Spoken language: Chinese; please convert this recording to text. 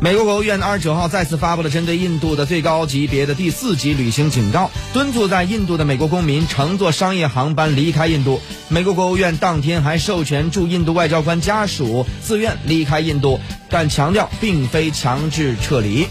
美国国务院二十九号再次发布了针对印度的最高级别的第四级旅行警告敦促在印度的美国公民乘坐商业航班离开印度。美国国务院当天还授权驻印度外交官家属自愿离开印度。但强调并非强制撤离。